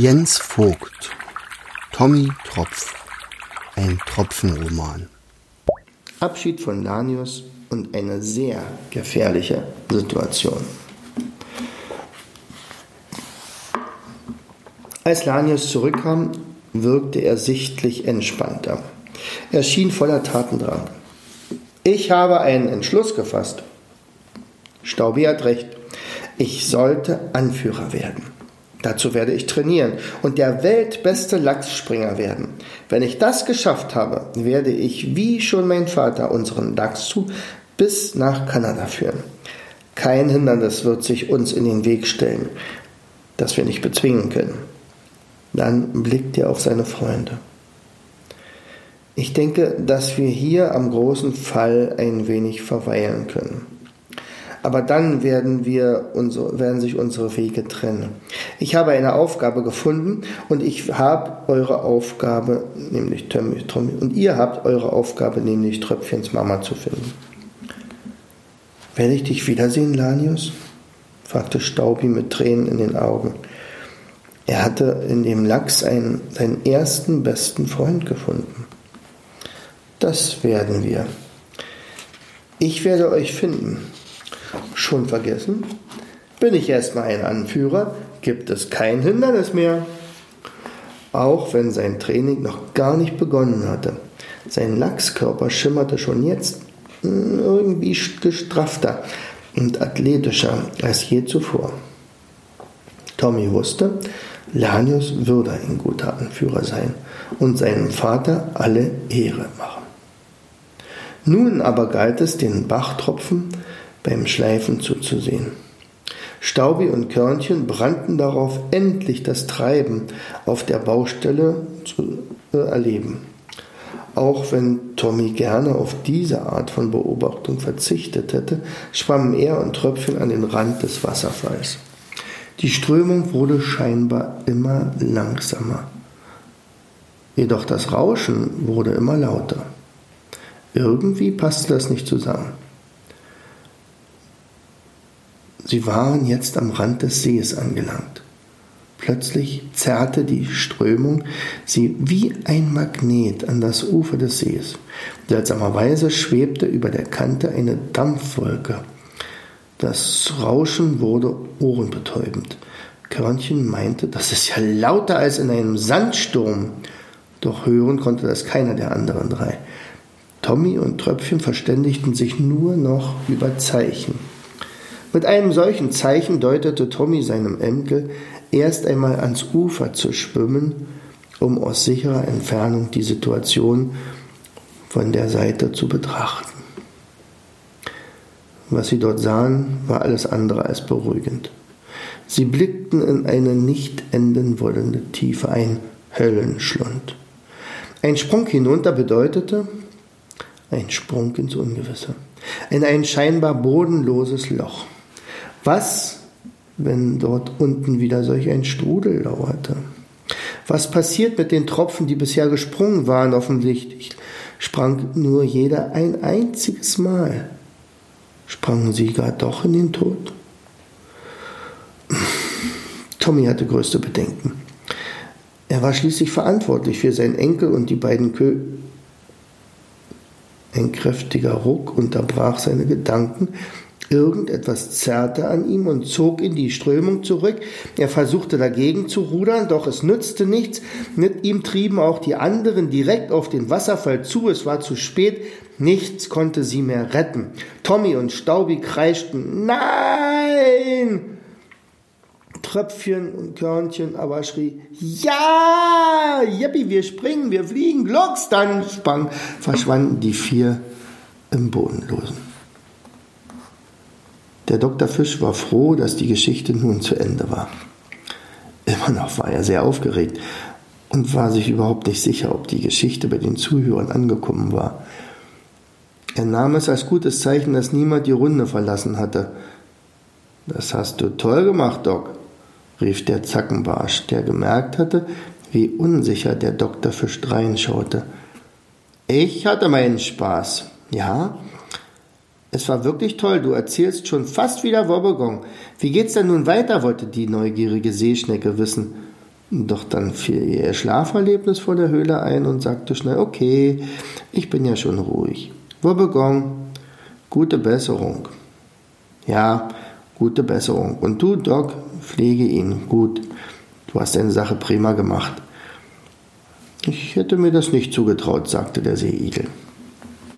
Jens Vogt Tommy Tropf Ein Tropfenroman Abschied von Lanius und eine sehr gefährliche Situation. Als Lanius zurückkam, wirkte er sichtlich entspannter. Er schien voller Tatendrang. Ich habe einen Entschluss gefasst. Staubi hat recht. Ich sollte Anführer werden. Dazu werde ich trainieren und der weltbeste Lachsspringer werden. Wenn ich das geschafft habe, werde ich, wie schon mein Vater, unseren Lachs zu bis nach Kanada führen. Kein Hindernis wird sich uns in den Weg stellen, das wir nicht bezwingen können. Dann blickt er auf seine Freunde. Ich denke, dass wir hier am großen Fall ein wenig verweilen können. Aber dann werden, wir werden sich unsere Wege trennen. Ich habe eine Aufgabe gefunden und ich habe eure Aufgabe, nämlich Tommy, und ihr habt eure Aufgabe, nämlich Tröpfchens Mama zu finden. Werde ich dich wiedersehen, Lanius? fragte Staubi mit Tränen in den Augen. Er hatte in dem Lachs einen, seinen ersten besten Freund gefunden. Das werden wir. Ich werde euch finden. Schon vergessen? Bin ich erstmal ein Anführer, gibt es kein Hindernis mehr. Auch wenn sein Training noch gar nicht begonnen hatte. Sein Lachskörper schimmerte schon jetzt hm, irgendwie gestraffter und athletischer als je zuvor. Tommy wusste, Lanius würde ein guter Anführer sein und seinem Vater alle Ehre machen. Nun aber galt es, den Bachtropfen beim Schleifen zuzusehen. Staubi und Körnchen brannten darauf, endlich das Treiben auf der Baustelle zu äh, erleben. Auch wenn Tommy gerne auf diese Art von Beobachtung verzichtet hätte, schwammen er und Tröpfchen an den Rand des Wasserfalls. Die Strömung wurde scheinbar immer langsamer. Jedoch das Rauschen wurde immer lauter. Irgendwie passte das nicht zusammen. Sie waren jetzt am Rand des Sees angelangt. Plötzlich zerrte die Strömung sie wie ein Magnet an das Ufer des Sees. Seltsamerweise schwebte über der Kante eine Dampfwolke. Das Rauschen wurde ohrenbetäubend. Körnchen meinte, das ist ja lauter als in einem Sandsturm. Doch hören konnte das keiner der anderen drei. Tommy und Tröpfchen verständigten sich nur noch über Zeichen. Mit einem solchen Zeichen deutete Tommy seinem Enkel, erst einmal ans Ufer zu schwimmen, um aus sicherer Entfernung die Situation von der Seite zu betrachten. Was sie dort sahen, war alles andere als beruhigend. Sie blickten in eine nicht enden wollende Tiefe, ein Höllenschlund. Ein Sprung hinunter bedeutete ein Sprung ins Ungewisse, in ein scheinbar bodenloses Loch. Was, wenn dort unten wieder solch ein Strudel lauerte? Was passiert mit den Tropfen, die bisher gesprungen waren? Offensichtlich sprang nur jeder ein einziges Mal. Sprangen sie gar doch in den Tod? Tommy hatte größte Bedenken. Er war schließlich verantwortlich für seinen Enkel und die beiden Kö Ein kräftiger Ruck unterbrach seine Gedanken, Irgendetwas zerrte an ihm und zog in die Strömung zurück. Er versuchte dagegen zu rudern, doch es nützte nichts. Mit ihm trieben auch die anderen direkt auf den Wasserfall zu. Es war zu spät. Nichts konnte sie mehr retten. Tommy und Staubi kreischten Nein! Tröpfchen und Körnchen aber schrie Ja! Yippie, wir springen, wir fliegen, Glocks! Dann sprang, verschwanden die vier im Bodenlosen. Der Dr. Fisch war froh, dass die Geschichte nun zu Ende war. Immer noch war er sehr aufgeregt und war sich überhaupt nicht sicher, ob die Geschichte bei den Zuhörern angekommen war. Er nahm es als gutes Zeichen, dass niemand die Runde verlassen hatte. Das hast du toll gemacht, Doc, rief der Zackenbarsch, der gemerkt hatte, wie unsicher der Dr. Fisch reinschaute. Ich hatte meinen Spaß. Ja, es war wirklich toll, du erzählst schon fast wieder Wobbegong. Wie geht's denn nun weiter, wollte die neugierige Seeschnecke wissen. Doch dann fiel ihr Schlaferlebnis vor der Höhle ein und sagte schnell, okay, ich bin ja schon ruhig. Wobbegong, gute Besserung. Ja, gute Besserung. Und du, Doc, pflege ihn. Gut, du hast deine Sache prima gemacht. Ich hätte mir das nicht zugetraut, sagte der Seeigel.